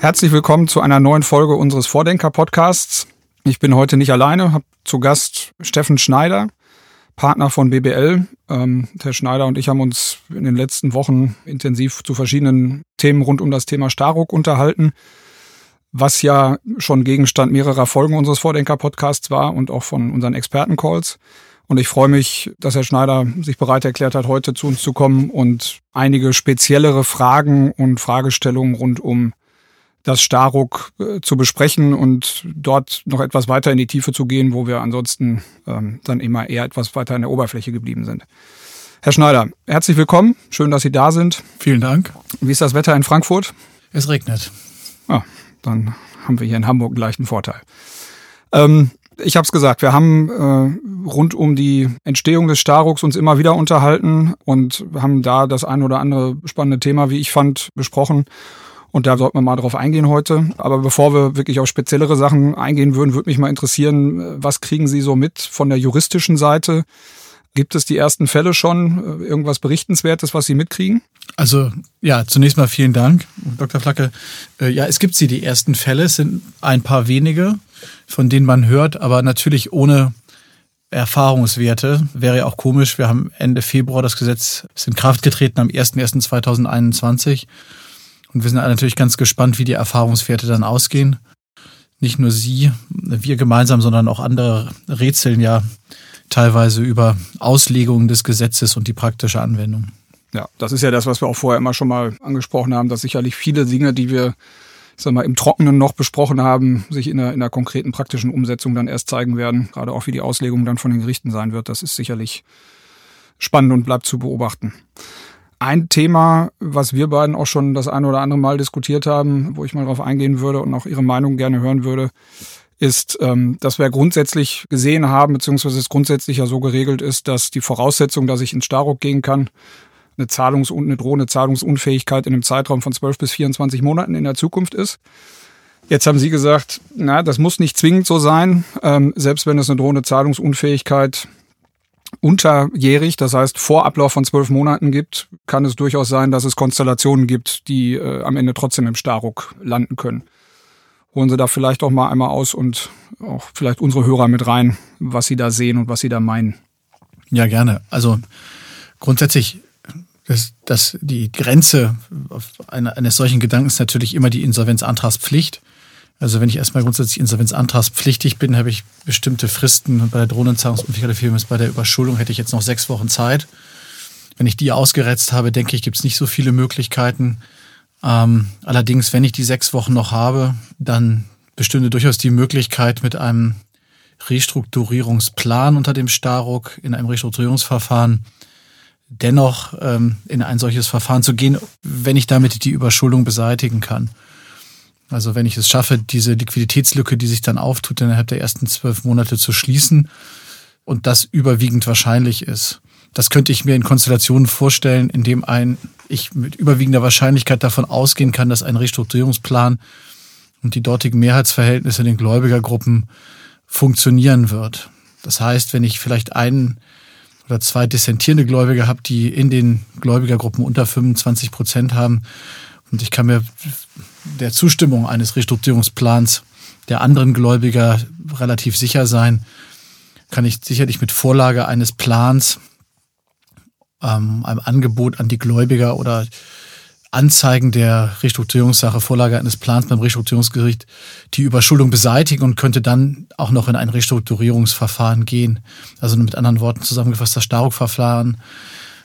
Herzlich willkommen zu einer neuen Folge unseres Vordenker-Podcasts. Ich bin heute nicht alleine, habe zu Gast Steffen Schneider, Partner von BBL. Ähm, Herr Schneider und ich haben uns in den letzten Wochen intensiv zu verschiedenen Themen rund um das Thema Staruk unterhalten, was ja schon Gegenstand mehrerer Folgen unseres Vordenker-Podcasts war und auch von unseren Experten-Calls. Und ich freue mich, dass Herr Schneider sich bereit erklärt hat, heute zu uns zu kommen und einige speziellere Fragen und Fragestellungen rund um das Staruk äh, zu besprechen und dort noch etwas weiter in die Tiefe zu gehen, wo wir ansonsten ähm, dann immer eher etwas weiter in der Oberfläche geblieben sind. Herr Schneider, herzlich willkommen. Schön, dass Sie da sind. Vielen Dank. Wie ist das Wetter in Frankfurt? Es regnet. Ah, dann haben wir hier in Hamburg gleich einen Vorteil. Ähm, ich habe es gesagt, wir haben äh, rund um die Entstehung des Staruks uns immer wieder unterhalten und haben da das ein oder andere spannende Thema, wie ich fand, besprochen. Und da sollten wir mal drauf eingehen heute. Aber bevor wir wirklich auf speziellere Sachen eingehen würden, würde mich mal interessieren, was kriegen Sie so mit von der juristischen Seite? Gibt es die ersten Fälle schon? Irgendwas Berichtenswertes, was Sie mitkriegen? Also ja, zunächst mal vielen Dank, Dr. Flacke. Äh, ja, es gibt sie, die ersten Fälle. Es sind ein paar wenige, von denen man hört, aber natürlich ohne Erfahrungswerte. Wäre ja auch komisch. Wir haben Ende Februar das Gesetz ist in Kraft getreten am 01.01.2021. Und wir sind natürlich ganz gespannt, wie die Erfahrungswerte dann ausgehen. Nicht nur Sie, wir gemeinsam, sondern auch andere rätseln ja teilweise über Auslegungen des Gesetzes und die praktische Anwendung. Ja, das ist ja das, was wir auch vorher immer schon mal angesprochen haben, dass sicherlich viele Dinge, die wir sag mal, im Trockenen noch besprochen haben, sich in der, in der konkreten praktischen Umsetzung dann erst zeigen werden. Gerade auch wie die Auslegung dann von den Gerichten sein wird. Das ist sicherlich spannend und bleibt zu beobachten. Ein Thema, was wir beiden auch schon das eine oder andere Mal diskutiert haben, wo ich mal drauf eingehen würde und auch Ihre Meinung gerne hören würde, ist, ähm, dass wir grundsätzlich gesehen haben, beziehungsweise es grundsätzlich ja so geregelt ist, dass die Voraussetzung, dass ich ins Staruk gehen kann, eine Zahlungs- und eine drohende Zahlungsunfähigkeit in einem Zeitraum von 12 bis 24 Monaten in der Zukunft ist. Jetzt haben Sie gesagt, na, das muss nicht zwingend so sein, ähm, selbst wenn es eine drohende Zahlungsunfähigkeit unterjährig, das heißt vor Ablauf von zwölf Monaten gibt, kann es durchaus sein, dass es Konstellationen gibt, die äh, am Ende trotzdem im Starruck landen können. Holen Sie da vielleicht auch mal einmal aus und auch vielleicht unsere Hörer mit rein, was Sie da sehen und was Sie da meinen. Ja, gerne. Also grundsätzlich dass, dass die Grenze eines solchen Gedankens natürlich immer die Insolvenzantragspflicht. Also wenn ich erstmal grundsätzlich insolvenzantragspflichtig bin, habe ich bestimmte Fristen bei der Drohnenzahlungsunfähigkeit der Firma. Bei der Überschuldung hätte ich jetzt noch sechs Wochen Zeit. Wenn ich die ausgeretzt habe, denke ich, gibt es nicht so viele Möglichkeiten. Ähm, allerdings, wenn ich die sechs Wochen noch habe, dann bestünde durchaus die Möglichkeit, mit einem Restrukturierungsplan unter dem Staruk in einem Restrukturierungsverfahren dennoch ähm, in ein solches Verfahren zu gehen, wenn ich damit die Überschuldung beseitigen kann. Also wenn ich es schaffe, diese Liquiditätslücke, die sich dann auftut, innerhalb der ersten zwölf Monate zu schließen und das überwiegend wahrscheinlich ist. Das könnte ich mir in Konstellationen vorstellen, in dem ein, ich mit überwiegender Wahrscheinlichkeit davon ausgehen kann, dass ein Restrukturierungsplan und die dortigen Mehrheitsverhältnisse in den Gläubigergruppen funktionieren wird. Das heißt, wenn ich vielleicht einen oder zwei dissentierende Gläubiger habe, die in den Gläubigergruppen unter 25 Prozent haben, und ich kann mir der Zustimmung eines Restrukturierungsplans der anderen Gläubiger relativ sicher sein, kann ich sicherlich mit Vorlage eines Plans, ähm, einem Angebot an die Gläubiger oder Anzeigen der Restrukturierungssache, Vorlage eines Plans beim Restrukturierungsgericht die Überschuldung beseitigen und könnte dann auch noch in ein Restrukturierungsverfahren gehen. Also mit anderen Worten zusammengefasst, das Staruk-Verfahren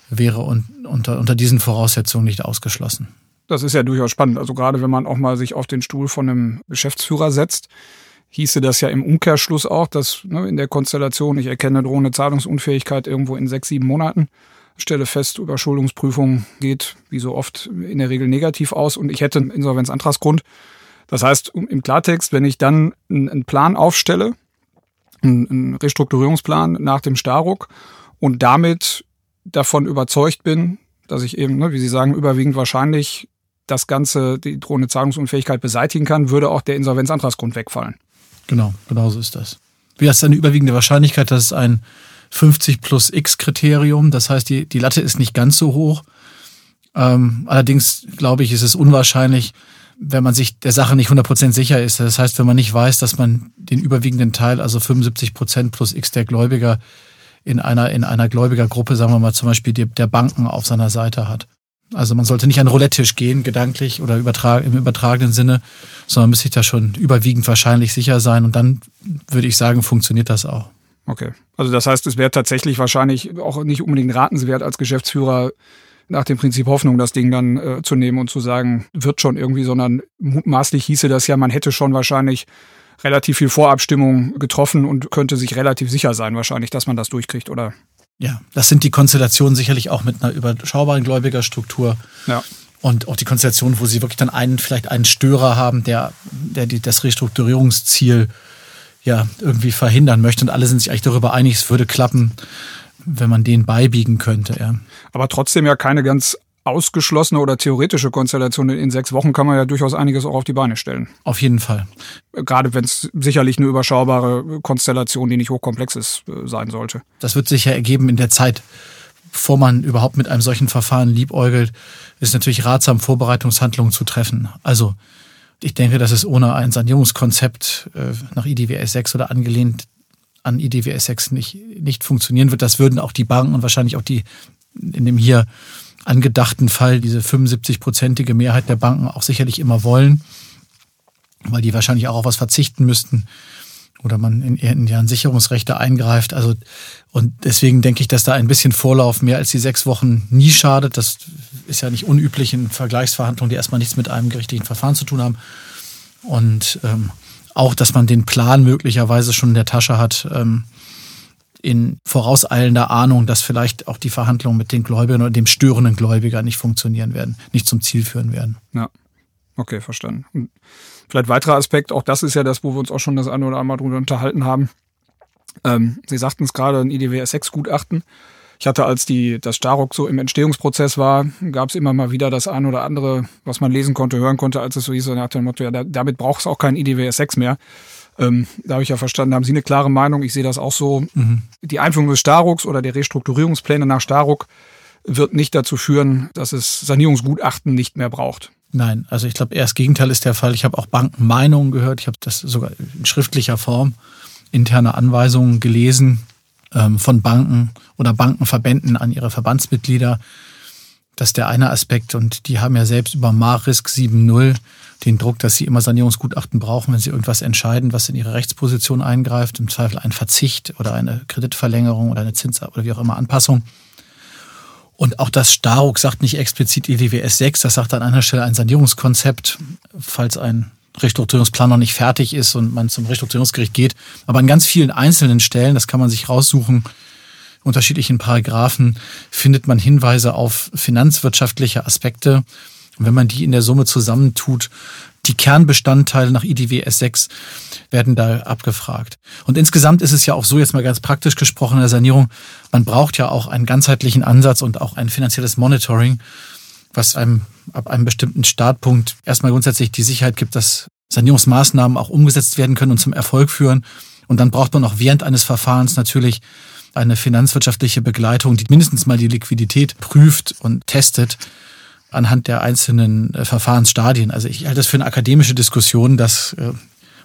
wäre unter, unter diesen Voraussetzungen nicht ausgeschlossen. Das ist ja durchaus spannend. Also gerade wenn man auch mal sich auf den Stuhl von einem Geschäftsführer setzt, hieße das ja im Umkehrschluss auch, dass ne, in der Konstellation, ich erkenne drohende Zahlungsunfähigkeit irgendwo in sechs, sieben Monaten, stelle fest, Überschuldungsprüfung geht wie so oft in der Regel negativ aus und ich hätte einen Insolvenzantragsgrund. Das heißt, im Klartext, wenn ich dann einen Plan aufstelle, einen Restrukturierungsplan nach dem Staruk und damit davon überzeugt bin, dass ich eben, ne, wie Sie sagen, überwiegend wahrscheinlich das Ganze, die drohende Zahlungsunfähigkeit beseitigen kann, würde auch der Insolvenzantragsgrund wegfallen. Genau, genau so ist das. Wie ist eine überwiegende Wahrscheinlichkeit, dass es ein 50 plus X Kriterium, das heißt, die, die Latte ist nicht ganz so hoch. Ähm, allerdings glaube ich, ist es unwahrscheinlich, wenn man sich der Sache nicht 100% sicher ist. Das heißt, wenn man nicht weiß, dass man den überwiegenden Teil, also 75% plus X der Gläubiger in einer, in einer Gläubigergruppe, sagen wir mal zum Beispiel der Banken auf seiner Seite hat. Also man sollte nicht an den Roulette-Tisch gehen, gedanklich oder übertrag, im übertragenen Sinne, sondern müsste sich da schon überwiegend wahrscheinlich sicher sein. Und dann würde ich sagen, funktioniert das auch. Okay. Also das heißt, es wäre tatsächlich wahrscheinlich auch nicht unbedingt ratenswert als Geschäftsführer nach dem Prinzip Hoffnung das Ding dann äh, zu nehmen und zu sagen, wird schon irgendwie, sondern mutmaßlich hieße das ja, man hätte schon wahrscheinlich relativ viel Vorabstimmung getroffen und könnte sich relativ sicher sein wahrscheinlich, dass man das durchkriegt, oder? Ja, das sind die Konstellationen sicherlich auch mit einer überschaubaren Gläubigerstruktur. Ja. Und auch die Konstellation, wo sie wirklich dann einen, vielleicht einen Störer haben, der, der die, das Restrukturierungsziel ja irgendwie verhindern möchte. Und alle sind sich eigentlich darüber einig, es würde klappen, wenn man den beibiegen könnte. Ja. Aber trotzdem ja keine ganz ausgeschlossene oder theoretische Konstellation. In sechs Wochen kann man ja durchaus einiges auch auf die Beine stellen. Auf jeden Fall. Gerade wenn es sicherlich eine überschaubare Konstellation, die nicht hochkomplex ist, äh, sein sollte. Das wird sich ja ergeben in der Zeit, bevor man überhaupt mit einem solchen Verfahren liebäugelt, ist natürlich ratsam, Vorbereitungshandlungen zu treffen. Also ich denke, dass es ohne ein Sanierungskonzept äh, nach IDWS 6 oder angelehnt an IDWS 6 nicht, nicht funktionieren wird. Das würden auch die Banken und wahrscheinlich auch die in dem hier angedachten Fall diese 75-prozentige Mehrheit der Banken auch sicherlich immer wollen, weil die wahrscheinlich auch auf was verzichten müssten oder man in, in deren Sicherungsrechte eingreift. Also und deswegen denke ich, dass da ein bisschen Vorlauf mehr als die sechs Wochen nie schadet. Das ist ja nicht unüblich in Vergleichsverhandlungen, die erstmal nichts mit einem gerichtlichen Verfahren zu tun haben. Und ähm, auch, dass man den Plan möglicherweise schon in der Tasche hat, ähm, in vorauseilender Ahnung, dass vielleicht auch die Verhandlungen mit den Gläubigern oder dem störenden Gläubiger nicht funktionieren werden, nicht zum Ziel führen werden. Ja, okay, verstanden. Und vielleicht weiterer Aspekt, auch das ist ja das, wo wir uns auch schon das eine oder andere drüber unterhalten haben. Ähm, Sie sagten es gerade, ein IDWS 6 Gutachten. Ich hatte, als die, das Staruk so im Entstehungsprozess war, gab es immer mal wieder das eine oder andere, was man lesen konnte, hören konnte, als es so hieß, nach dem Motto, ja, damit braucht es auch kein IDWS 6 mehr. Ähm, da habe ich ja verstanden, haben Sie eine klare Meinung. Ich sehe das auch so. Mhm. Die Einführung des Starucks oder der Restrukturierungspläne nach Staruck wird nicht dazu führen, dass es Sanierungsgutachten nicht mehr braucht. Nein, also ich glaube, eher das Gegenteil ist der Fall. Ich habe auch Bankenmeinungen gehört. Ich habe das sogar in schriftlicher Form, interne Anweisungen gelesen ähm, von Banken oder Bankenverbänden an ihre Verbandsmitglieder. Das ist der eine Aspekt. Und die haben ja selbst über Marisk 7.0 den Druck, dass sie immer Sanierungsgutachten brauchen, wenn sie irgendwas entscheiden, was in ihre Rechtsposition eingreift, im Zweifel ein Verzicht oder eine Kreditverlängerung oder eine Zins- oder wie auch immer Anpassung. Und auch das Staruk sagt nicht explizit IDWS 6, das sagt an einer Stelle ein Sanierungskonzept, falls ein Restrukturierungsplan noch nicht fertig ist und man zum Restrukturierungsgericht geht. Aber an ganz vielen einzelnen Stellen, das kann man sich raussuchen, unterschiedlichen Paragraphen, findet man Hinweise auf finanzwirtschaftliche Aspekte und wenn man die in der Summe zusammentut, die Kernbestandteile nach IDWS 6 werden da abgefragt. Und insgesamt ist es ja auch so, jetzt mal ganz praktisch gesprochen in der Sanierung, man braucht ja auch einen ganzheitlichen Ansatz und auch ein finanzielles Monitoring, was einem ab einem bestimmten Startpunkt erstmal grundsätzlich die Sicherheit gibt, dass Sanierungsmaßnahmen auch umgesetzt werden können und zum Erfolg führen. Und dann braucht man auch während eines Verfahrens natürlich eine finanzwirtschaftliche Begleitung, die mindestens mal die Liquidität prüft und testet anhand der einzelnen äh, Verfahrensstadien. Also ich halte das für eine akademische Diskussion, dass äh,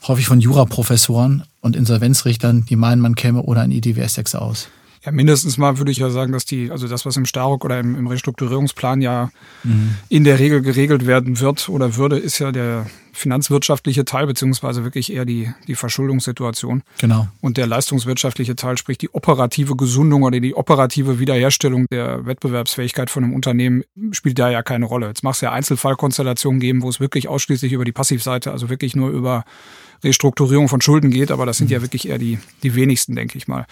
häufig von Juraprofessoren und Insolvenzrichtern, die meinen, man käme ohne ein IDWS 6 aus. Ja, mindestens mal würde ich ja sagen, dass die, also das, was im Staruk oder im, im Restrukturierungsplan ja mhm. in der Regel geregelt werden wird oder würde, ist ja der finanzwirtschaftliche Teil, beziehungsweise wirklich eher die, die Verschuldungssituation. Genau. Und der leistungswirtschaftliche Teil, sprich die operative Gesundung oder die operative Wiederherstellung der Wettbewerbsfähigkeit von einem Unternehmen, spielt da ja keine Rolle. Jetzt machst du ja Einzelfallkonstellationen geben, wo es wirklich ausschließlich über die Passivseite, also wirklich nur über Restrukturierung von Schulden geht, aber das sind ja mhm. wirklich eher die, die wenigsten, denke ich mal.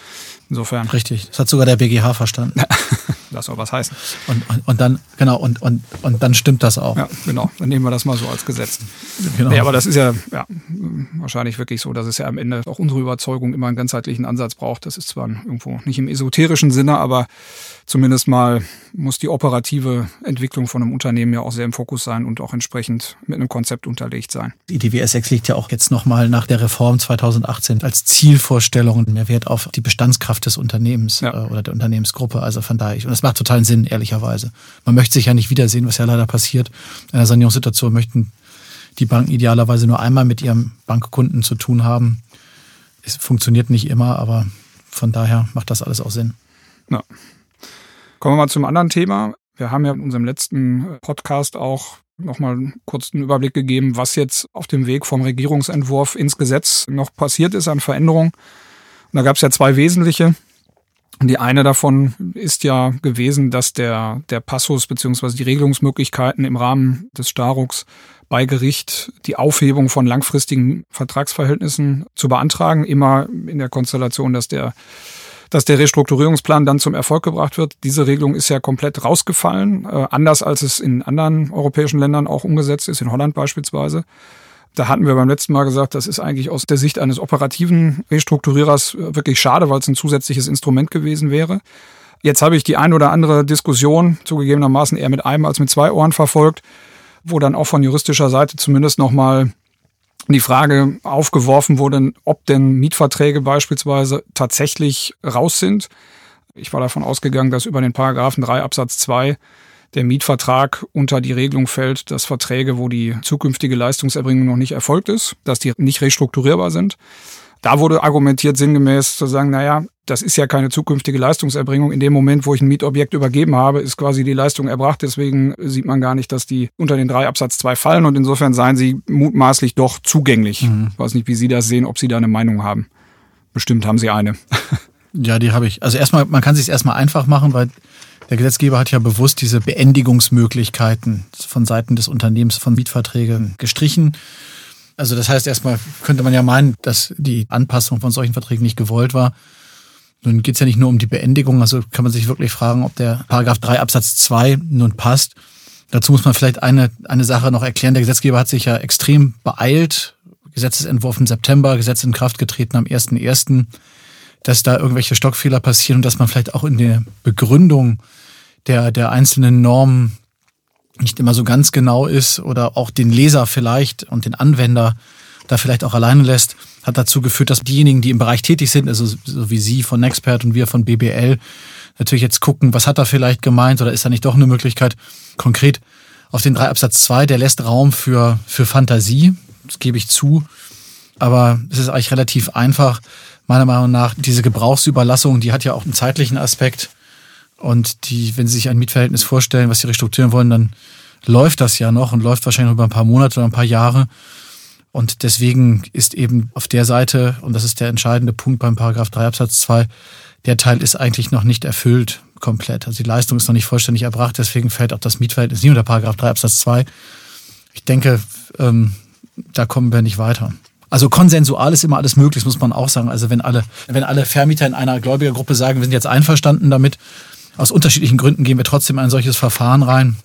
Insofern. Richtig. Das hat sogar der BGH verstanden. das soll was heißen. Und, und, und dann, genau, und, und, und dann stimmt das auch. Ja, genau. Dann nehmen wir das mal so als Gesetz. Genau. Nee, aber das ist ja, ja wahrscheinlich wirklich so, dass es ja am Ende auch unsere Überzeugung immer einen ganzheitlichen Ansatz braucht. Das ist zwar irgendwo nicht im esoterischen Sinne, aber zumindest mal muss die operative Entwicklung von einem Unternehmen ja auch sehr im Fokus sein und auch entsprechend mit einem Konzept unterlegt sein. Die DWS 6 liegt ja auch jetzt nochmal nach der Reform 2018 als Zielvorstellung mehr Wert auf die Bestandskraft des Unternehmens ja. äh, oder der Unternehmensgruppe. Also von daher, das macht totalen Sinn, ehrlicherweise. Man möchte sich ja nicht wiedersehen, was ja leider passiert. In einer Sanierungssituation möchten die Banken idealerweise nur einmal mit ihrem Bankkunden zu tun haben. Es funktioniert nicht immer, aber von daher macht das alles auch Sinn. Ja. Kommen wir mal zum anderen Thema. Wir haben ja in unserem letzten Podcast auch nochmal kurz einen Überblick gegeben, was jetzt auf dem Weg vom Regierungsentwurf ins Gesetz noch passiert ist an Veränderungen. Und da gab es ja zwei wesentliche. Die eine davon ist ja gewesen, dass der, der Passus beziehungsweise die Regelungsmöglichkeiten im Rahmen des Starucks bei Gericht die Aufhebung von langfristigen Vertragsverhältnissen zu beantragen, immer in der Konstellation, dass der dass der Restrukturierungsplan dann zum Erfolg gebracht wird. Diese Regelung ist ja komplett rausgefallen, äh, anders als es in anderen europäischen Ländern auch umgesetzt ist, in Holland beispielsweise. Da hatten wir beim letzten Mal gesagt, das ist eigentlich aus der Sicht eines operativen Restrukturierers wirklich schade, weil es ein zusätzliches Instrument gewesen wäre. Jetzt habe ich die ein oder andere Diskussion zugegebenermaßen eher mit einem als mit zwei Ohren verfolgt, wo dann auch von juristischer Seite zumindest nochmal die Frage aufgeworfen wurde, ob denn Mietverträge beispielsweise tatsächlich raus sind. Ich war davon ausgegangen, dass über den Paragraphen 3 Absatz 2 der Mietvertrag unter die Regelung fällt, dass Verträge, wo die zukünftige Leistungserbringung noch nicht erfolgt ist, dass die nicht restrukturierbar sind. Da wurde argumentiert sinngemäß zu sagen, naja, das ist ja keine zukünftige Leistungserbringung. In dem Moment, wo ich ein Mietobjekt übergeben habe, ist quasi die Leistung erbracht. Deswegen sieht man gar nicht, dass die unter den drei Absatz zwei fallen und insofern seien sie mutmaßlich doch zugänglich. Mhm. Ich weiß nicht, wie Sie das sehen, ob Sie da eine Meinung haben. Bestimmt haben Sie eine. Ja, die habe ich. Also erstmal, man kann sich erstmal einfach machen, weil der Gesetzgeber hat ja bewusst diese Beendigungsmöglichkeiten von Seiten des Unternehmens von Mietverträgen gestrichen. Also das heißt, erstmal könnte man ja meinen, dass die Anpassung von solchen Verträgen nicht gewollt war. Nun geht es ja nicht nur um die Beendigung, also kann man sich wirklich fragen, ob der Paragraph 3 Absatz 2 nun passt. Dazu muss man vielleicht eine, eine Sache noch erklären. Der Gesetzgeber hat sich ja extrem beeilt. Gesetzesentwurf im September, Gesetz in Kraft getreten am 1.1., dass da irgendwelche Stockfehler passieren und dass man vielleicht auch in der Begründung der, der einzelnen Normen nicht immer so ganz genau ist oder auch den Leser vielleicht und den Anwender da vielleicht auch alleine lässt, hat dazu geführt, dass diejenigen, die im Bereich tätig sind, also so wie Sie von Expert und wir von BBL, natürlich jetzt gucken, was hat er vielleicht gemeint oder ist da nicht doch eine Möglichkeit konkret auf den drei Absatz 2, der lässt Raum für, für Fantasie, das gebe ich zu, aber es ist eigentlich relativ einfach, meiner Meinung nach, diese Gebrauchsüberlassung, die hat ja auch einen zeitlichen Aspekt und die, wenn Sie sich ein Mietverhältnis vorstellen, was Sie restrukturieren wollen, dann läuft das ja noch und läuft wahrscheinlich über ein paar Monate oder ein paar Jahre. Und deswegen ist eben auf der Seite, und das ist der entscheidende Punkt beim Paragraph 3 Absatz 2, der Teil ist eigentlich noch nicht erfüllt komplett. Also die Leistung ist noch nicht vollständig erbracht, deswegen fällt auch das Mietverhältnis nicht unter Paragraph 3 Absatz 2. Ich denke, ähm, da kommen wir nicht weiter. Also konsensual ist immer alles möglich, muss man auch sagen. Also wenn alle, wenn alle Vermieter in einer Gläubigergruppe sagen, wir sind jetzt einverstanden damit, aus unterschiedlichen Gründen gehen wir trotzdem in ein solches Verfahren rein,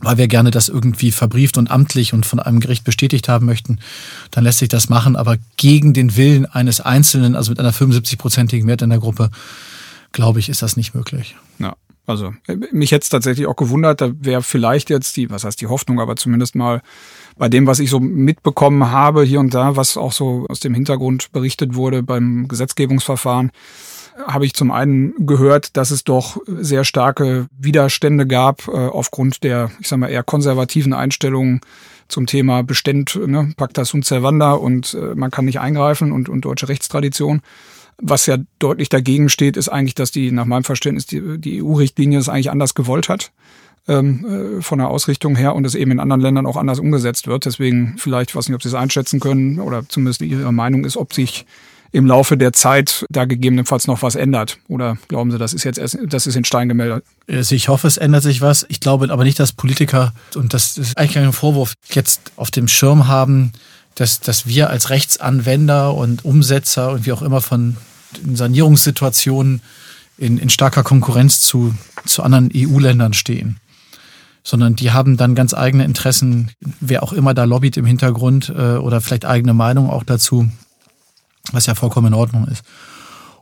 weil wir gerne das irgendwie verbrieft und amtlich und von einem Gericht bestätigt haben möchten, dann lässt sich das machen. Aber gegen den Willen eines Einzelnen, also mit einer 75-prozentigen Wert in der Gruppe, glaube ich, ist das nicht möglich. Ja. Also mich hätte es tatsächlich auch gewundert, da wäre vielleicht jetzt die, was heißt die Hoffnung, aber zumindest mal bei dem, was ich so mitbekommen habe hier und da, was auch so aus dem Hintergrund berichtet wurde beim Gesetzgebungsverfahren, habe ich zum einen gehört, dass es doch sehr starke Widerstände gab äh, aufgrund der, ich sag mal, eher konservativen Einstellungen zum Thema Beständ, ne, Pacta sunt servanda und äh, man kann nicht eingreifen und, und deutsche Rechtstradition. Was ja deutlich dagegen steht, ist eigentlich, dass die, nach meinem Verständnis, die, die EU-Richtlinie es eigentlich anders gewollt hat ähm, äh, von der Ausrichtung her und es eben in anderen Ländern auch anders umgesetzt wird. Deswegen vielleicht, ich weiß nicht, ob Sie es einschätzen können oder zumindest Ihre Meinung ist, ob sich im Laufe der Zeit da gegebenenfalls noch was ändert? Oder glauben Sie, das ist jetzt erst, das ist in Stein gemeldet? Also ich hoffe, es ändert sich was. Ich glaube aber nicht, dass Politiker, und das ist eigentlich kein Vorwurf, jetzt auf dem Schirm haben, dass, dass wir als Rechtsanwender und Umsetzer und wie auch immer von Sanierungssituationen in, in starker Konkurrenz zu, zu anderen EU-Ländern stehen. Sondern die haben dann ganz eigene Interessen, wer auch immer da lobbyt im Hintergrund äh, oder vielleicht eigene Meinung auch dazu was ja vollkommen in Ordnung ist.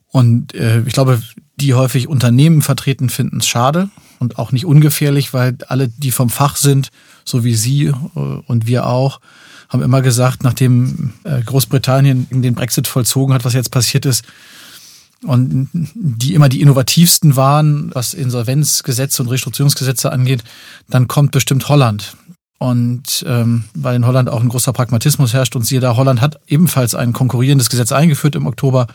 Und äh, ich glaube, die häufig Unternehmen vertreten, finden es schade und auch nicht ungefährlich, weil alle, die vom Fach sind, so wie Sie äh, und wir auch, haben immer gesagt, nachdem äh, Großbritannien den Brexit vollzogen hat, was jetzt passiert ist, und die immer die innovativsten waren, was Insolvenzgesetze und Restrukturierungsgesetze angeht, dann kommt bestimmt Holland. und ähm, weil in Holland auch ein großer Pragmatismus herrscht und siehe da, Holland hat ebenfalls ein konkurrierendes Gesetz eingeführt im Oktober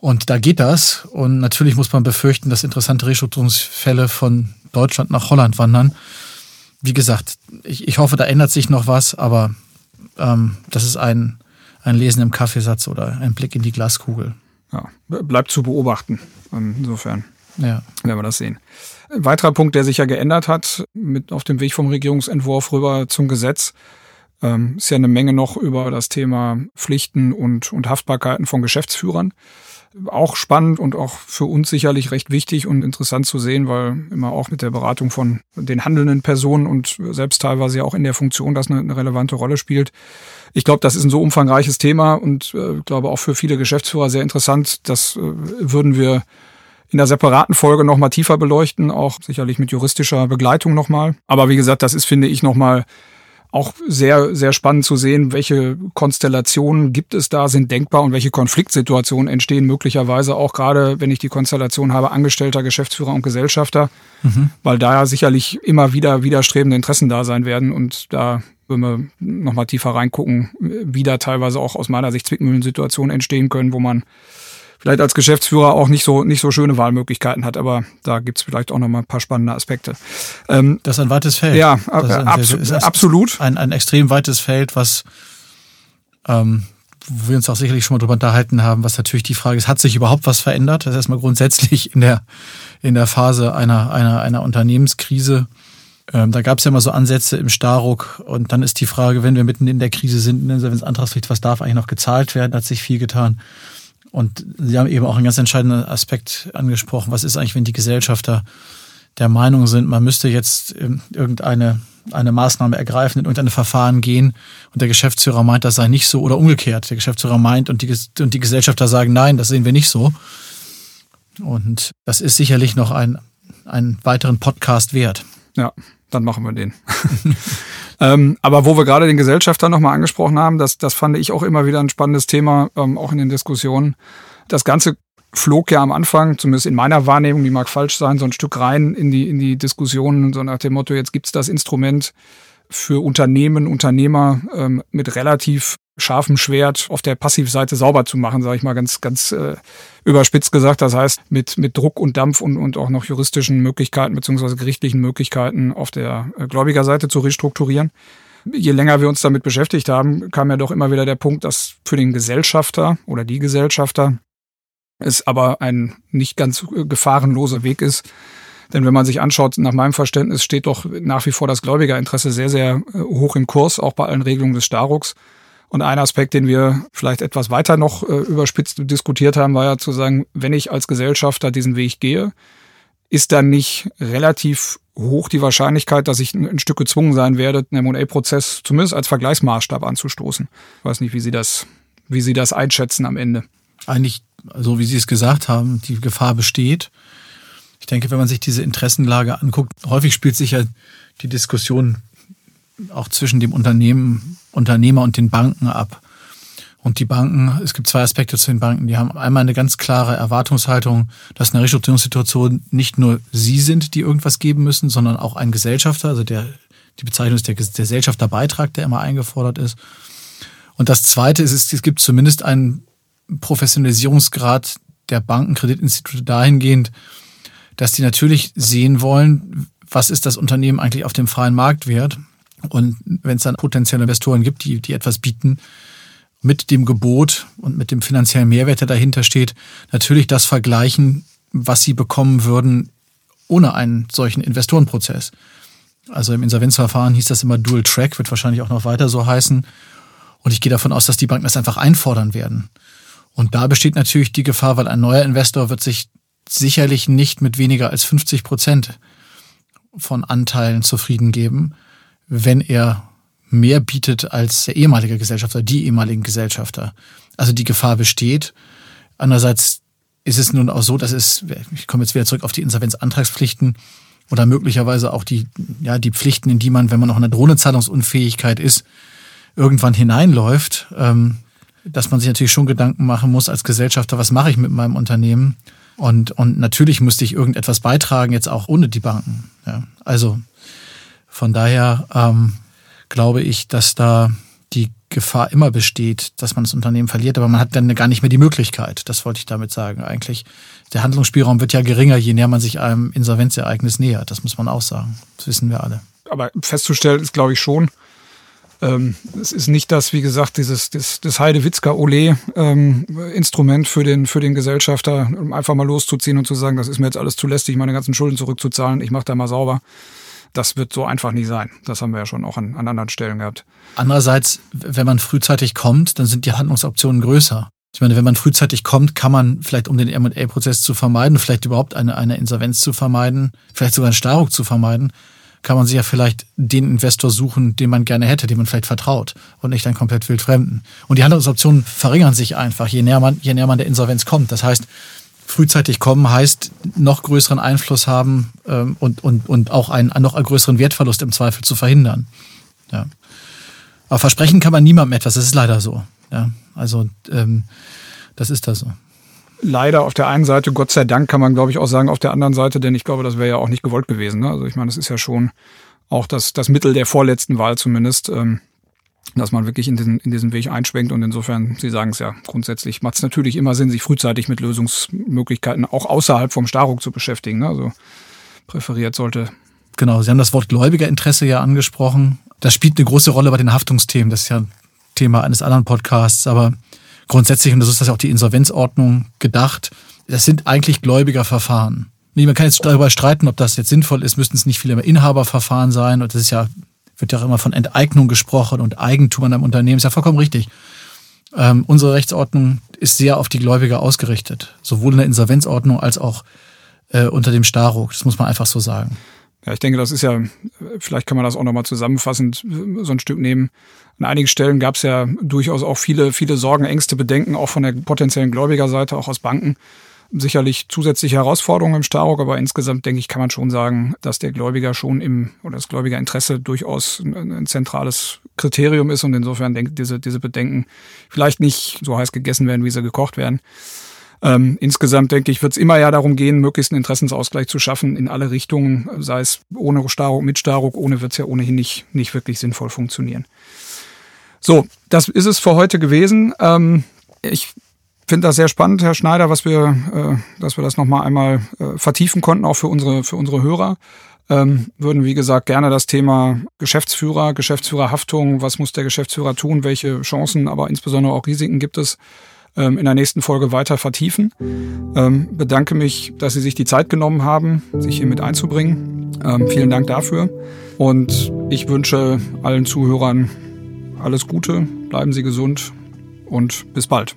und da geht das und natürlich muss man befürchten, dass interessante Restrukturierungsfälle von Deutschland nach Holland wandern. Wie gesagt, ich, ich hoffe, da ändert sich noch was, aber ähm, das ist ein, ein Lesen im Kaffeesatz oder ein Blick in die Glaskugel. Ja, bleibt zu beobachten. Insofern ja. werden wir das sehen. Ein weiterer Punkt, der sich ja geändert hat, mit auf dem Weg vom Regierungsentwurf rüber zum Gesetz, ähm, ist ja eine Menge noch über das Thema Pflichten und, und Haftbarkeiten von Geschäftsführern. Auch spannend und auch für uns sicherlich recht wichtig und interessant zu sehen, weil immer auch mit der Beratung von den handelnden Personen und selbst teilweise ja auch in der Funktion das eine, eine relevante Rolle spielt. Ich glaube, das ist ein so umfangreiches Thema und äh, glaube auch für viele Geschäftsführer sehr interessant. Das äh, würden wir in der separaten Folge nochmal tiefer beleuchten, auch sicherlich mit juristischer Begleitung nochmal. Aber wie gesagt, das ist, finde ich, nochmal auch sehr, sehr spannend zu sehen, welche Konstellationen gibt es da, sind denkbar und welche Konfliktsituationen entstehen möglicherweise auch gerade, wenn ich die Konstellation habe, Angestellter, Geschäftsführer und Gesellschafter, mhm. weil da ja sicherlich immer wieder widerstrebende Interessen da sein werden und da wenn wir nochmal tiefer reingucken, wie da teilweise auch aus meiner Sicht Zwickmühlensituationen entstehen können, wo man vielleicht als Geschäftsführer auch nicht so, nicht so schöne Wahlmöglichkeiten hat, aber da gibt's vielleicht auch noch mal ein paar spannende Aspekte. Ähm, das ist ein weites Feld. Ja, abso absolut. Ein, ein extrem weites Feld, was ähm, wo wir uns auch sicherlich schon mal drüber unterhalten haben, was natürlich die Frage ist, hat sich überhaupt was verändert? Das ist erstmal grundsätzlich in der, in der Phase einer, einer, einer Unternehmenskrise. Ähm, da gab es ja mal so Ansätze im Starruck und dann ist die Frage, wenn wir mitten in der Krise sind, Insolvenzantragspflicht, was darf eigentlich noch gezahlt werden? Hat sich viel getan. Und Sie haben eben auch einen ganz entscheidenden Aspekt angesprochen. Was ist eigentlich, wenn die Gesellschafter der Meinung sind, man müsste jetzt irgendeine eine Maßnahme ergreifen, in irgendein Verfahren gehen und der Geschäftsführer meint, das sei nicht so oder umgekehrt. Der Geschäftsführer meint und die, und die Gesellschafter sagen, nein, das sehen wir nicht so. Und das ist sicherlich noch ein, einen weiteren Podcast wert. Ja, dann machen wir den. Ähm, aber wo wir gerade den Gesellschafter nochmal angesprochen haben, das, das fand ich auch immer wieder ein spannendes Thema, ähm, auch in den Diskussionen. Das Ganze flog ja am Anfang, zumindest in meiner Wahrnehmung, die mag falsch sein, so ein Stück rein in die, in die Diskussionen, so nach dem Motto, jetzt gibt's das Instrument für Unternehmen, Unternehmer ähm, mit relativ scharfem Schwert auf der Passivseite sauber zu machen, sage ich mal ganz, ganz äh, überspitzt gesagt. Das heißt, mit, mit Druck und Dampf und, und auch noch juristischen Möglichkeiten beziehungsweise gerichtlichen Möglichkeiten auf der äh, Gläubigerseite zu restrukturieren. Je länger wir uns damit beschäftigt haben, kam ja doch immer wieder der Punkt, dass für den Gesellschafter oder die Gesellschafter es aber ein nicht ganz äh, gefahrenloser Weg ist, denn wenn man sich anschaut, nach meinem Verständnis steht doch nach wie vor das Gläubigerinteresse sehr, sehr äh, hoch im Kurs, auch bei allen Regelungen des Starucks. Und ein Aspekt, den wir vielleicht etwas weiter noch äh, überspitzt diskutiert haben, war ja zu sagen, wenn ich als Gesellschafter diesen Weg gehe, ist dann nicht relativ hoch die Wahrscheinlichkeit, dass ich ein, Stück gezwungen sein werde, einen M&A-Prozess zumindest als Vergleichsmaßstab anzustoßen. Ich weiß nicht, wie Sie das, wie Sie das einschätzen am Ende. Eigentlich, so wie Sie es gesagt haben, die Gefahr besteht. Ich denke, wenn man sich diese Interessenlage anguckt, häufig spielt sich ja die Diskussion auch zwischen dem Unternehmen, Unternehmer und den Banken ab. Und die Banken, es gibt zwei Aspekte zu den Banken. Die haben einmal eine ganz klare Erwartungshaltung, dass in einer Restrukturierungssituation nicht nur sie sind, die irgendwas geben müssen, sondern auch ein Gesellschafter, also der, die Bezeichnung ist der Gesellschafterbeitrag, der immer eingefordert ist. Und das zweite ist, es gibt zumindest einen Professionalisierungsgrad der Bankenkreditinstitute dahingehend, dass die natürlich sehen wollen, was ist das Unternehmen eigentlich auf dem freien Markt wert und wenn es dann potenzielle Investoren gibt, die, die etwas bieten, mit dem Gebot und mit dem finanziellen Mehrwert, der dahinter steht, natürlich das vergleichen, was sie bekommen würden ohne einen solchen Investorenprozess. Also im Insolvenzverfahren hieß das immer Dual Track, wird wahrscheinlich auch noch weiter so heißen. Und ich gehe davon aus, dass die Banken das einfach einfordern werden. Und da besteht natürlich die Gefahr, weil ein neuer Investor wird sich sicherlich nicht mit weniger als 50 Prozent von Anteilen zufrieden geben wenn er mehr bietet als der ehemalige Gesellschafter, die ehemaligen Gesellschafter. Also die Gefahr besteht. Andererseits ist es nun auch so, dass es, ich komme jetzt wieder zurück auf die Insolvenzantragspflichten oder möglicherweise auch die, ja, die Pflichten, in die man, wenn man noch in der Drohnezahlungsunfähigkeit ist, irgendwann hineinläuft, ähm, dass man sich natürlich schon Gedanken machen muss als Gesellschafter, was mache ich mit meinem Unternehmen? Und, und natürlich müsste ich irgendetwas beitragen, jetzt auch ohne die Banken. Ja. Also von daher ähm, glaube ich, dass da die Gefahr immer besteht, dass man das Unternehmen verliert, aber man hat dann gar nicht mehr die Möglichkeit. Das wollte ich damit sagen. Eigentlich, der Handlungsspielraum wird ja geringer, je näher man sich einem Insolvenzereignis nähert. Das muss man auch sagen. Das wissen wir alle. Aber festzustellen ist, glaube ich, schon, ähm, es ist nicht das, wie gesagt, dieses das, das Heidewitzka-Ole-Instrument ähm, für, den, für den Gesellschafter, um einfach mal loszuziehen und zu sagen, das ist mir jetzt alles zu lästig, meine ganzen Schulden zurückzuzahlen, ich mache da mal sauber. Das wird so einfach nicht sein. Das haben wir ja schon auch an, an anderen Stellen gehabt. Andererseits, wenn man frühzeitig kommt, dann sind die Handlungsoptionen größer. Ich meine, wenn man frühzeitig kommt, kann man vielleicht, um den M&A-Prozess zu vermeiden, vielleicht überhaupt eine, eine Insolvenz zu vermeiden, vielleicht sogar einen Starruck zu vermeiden, kann man sich ja vielleicht den Investor suchen, den man gerne hätte, dem man vielleicht vertraut und nicht einen komplett wildfremden. Und die Handlungsoptionen verringern sich einfach, je näher man, je näher man der Insolvenz kommt. Das heißt, frühzeitig kommen heißt noch größeren Einfluss haben ähm, und, und, und auch einen, noch größeren Wertverlust im Zweifel zu verhindern. Ja. Aber versprechen kann man niemandem etwas, das ist leider so. Ja. Also ähm, das ist da so leider auf der einen Seite, Gott sei Dank kann man glaube ich auch sagen, auf der anderen Seite, denn ich glaube, das wäre ja auch nicht gewollt gewesen. Ne? Also ich meine, das ist ja schon auch das, das Mittel der vorletzten Wahl zumindest, ähm, dass man wirklich in diesen, in diesen Weg einschwenkt und insofern, Sie sagen es ja, grundsätzlich macht es natürlich immer Sinn, sich frühzeitig mit Lösungsmöglichkeiten auch außerhalb vom Staruk zu beschäftigen. Ne? Also präferiert sollte. Genau, Sie haben das Wort Gläubigerinteresse ja angesprochen. Das spielt eine große Rolle bei den Haftungsthemen. Das ist ja Thema eines anderen Podcasts, aber grundsätzlich, und das ist das auch die Insolvenzordnung gedacht, das sind eigentlich Gläubigerverfahren. Man kann jetzt darüber streiten, ob das jetzt sinnvoll ist, müssten es nicht viele mehr Inhaberverfahren sein. Und das ist ja, wird ja auch immer von Enteignung gesprochen und Eigentum an einem Unternehmen, ist ja vollkommen richtig. Ähm, unsere Rechtsordnung ist sehr auf die Gläubiger ausgerichtet, sowohl in der Insolvenzordnung als auch äh, unter dem Staruk. Das muss man einfach so sagen. Ja, ich denke, das ist ja, vielleicht kann man das auch nochmal zusammenfassend so ein Stück nehmen. An einigen Stellen gab es ja durchaus auch viele, viele Sorgen, Ängste, Bedenken, auch von der potenziellen Gläubigerseite, auch aus Banken. Sicherlich zusätzliche Herausforderungen im Staruk, aber insgesamt denke ich, kann man schon sagen, dass der Gläubiger schon im, oder das Gläubigerinteresse durchaus ein, ein zentrales Kriterium ist und insofern denke diese, diese Bedenken vielleicht nicht so heiß gegessen werden, wie sie gekocht werden. Ähm, insgesamt denke ich, wird es immer ja darum gehen, möglichst einen Interessensausgleich zu schaffen in alle Richtungen, sei es ohne Staruk, mit Staruk, ohne wird es ja ohnehin nicht, nicht wirklich sinnvoll funktionieren. So, das ist es für heute gewesen. Ähm, ich finde das sehr spannend, Herr Schneider, was wir, äh, dass wir das nochmal einmal äh, vertiefen konnten, auch für unsere, für unsere Hörer. Ähm, würden, wie gesagt, gerne das Thema Geschäftsführer, Geschäftsführerhaftung, was muss der Geschäftsführer tun, welche Chancen, aber insbesondere auch Risiken gibt es, ähm, in der nächsten Folge weiter vertiefen. Ähm, bedanke mich, dass Sie sich die Zeit genommen haben, sich hier mit einzubringen. Ähm, vielen Dank dafür. Und ich wünsche allen Zuhörern alles Gute, bleiben Sie gesund und bis bald.